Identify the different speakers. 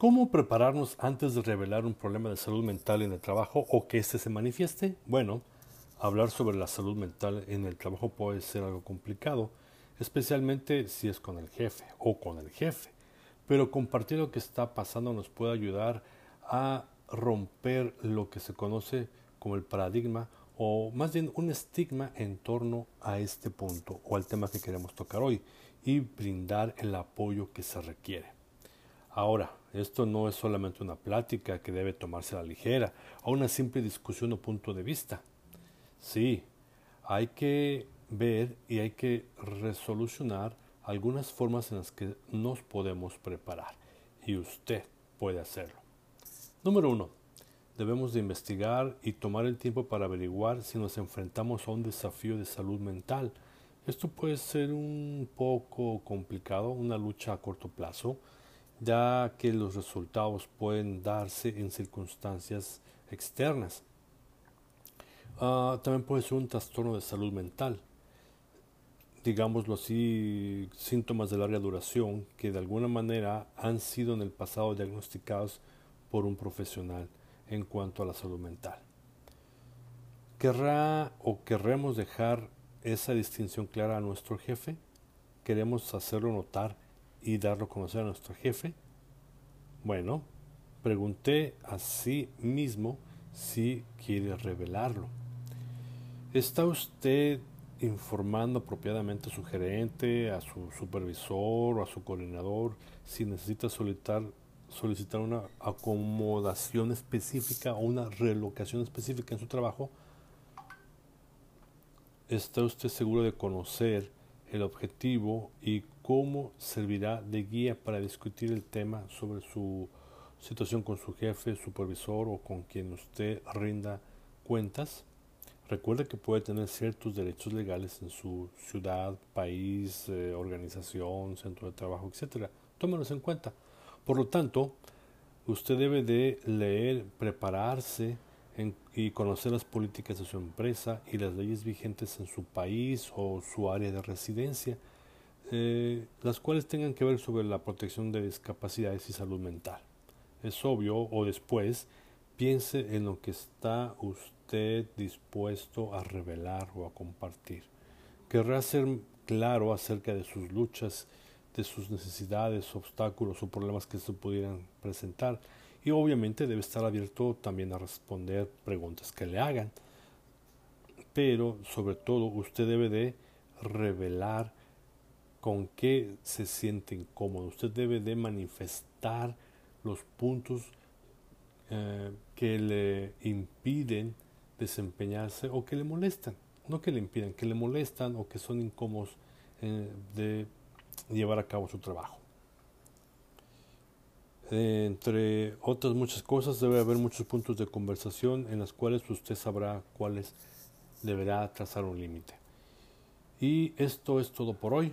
Speaker 1: ¿Cómo prepararnos antes de revelar un problema de salud mental en el trabajo o que éste se manifieste? Bueno, hablar sobre la salud mental en el trabajo puede ser algo complicado, especialmente si es con el jefe o con el jefe, pero compartir lo que está pasando nos puede ayudar a romper lo que se conoce como el paradigma o más bien un estigma en torno a este punto o al tema que queremos tocar hoy y brindar el apoyo que se requiere. Ahora, esto no es solamente una plática que debe tomarse a la ligera o una simple discusión o punto de vista. Sí, hay que ver y hay que resolucionar algunas formas en las que nos podemos preparar y usted puede hacerlo. Número uno, debemos de investigar y tomar el tiempo para averiguar si nos enfrentamos a un desafío de salud mental. Esto puede ser un poco complicado, una lucha a corto plazo, ya que los resultados pueden darse en circunstancias externas. Ah, también puede ser un trastorno de salud mental, digámoslo así, síntomas de larga duración que de alguna manera han sido en el pasado diagnosticados por un profesional en cuanto a la salud mental. ¿Querrá o querremos dejar esa distinción clara a nuestro jefe? ¿Queremos hacerlo notar y darlo a conocer a nuestro jefe? Bueno, pregunté a sí mismo si quiere revelarlo. ¿Está usted informando apropiadamente a su gerente, a su supervisor o a su coordinador si necesita solicitar, solicitar una acomodación específica o una relocación específica en su trabajo? ¿Está usted seguro de conocer el objetivo y cómo servirá de guía para discutir el tema sobre su situación con su jefe, supervisor o con quien usted rinda cuentas. Recuerde que puede tener ciertos derechos legales en su ciudad, país, eh, organización, centro de trabajo, etc. Tómenos en cuenta. Por lo tanto, usted debe de leer, prepararse y conocer las políticas de su empresa y las leyes vigentes en su país o su área de residencia, eh, las cuales tengan que ver sobre la protección de discapacidades y salud mental. Es obvio, o después, piense en lo que está usted dispuesto a revelar o a compartir. Querrá ser claro acerca de sus luchas, de sus necesidades, obstáculos o problemas que se pudieran presentar y obviamente debe estar abierto también a responder preguntas que le hagan. Pero sobre todo usted debe de revelar con qué se siente incómodo. Usted debe de manifestar los puntos eh, que le impiden desempeñarse o que le molestan. No que le impiden, que le molestan o que son incómodos eh, de llevar a cabo su trabajo entre otras muchas cosas, debe haber muchos puntos de conversación en las cuales usted sabrá cuáles deberá trazar un límite. Y esto es todo por hoy.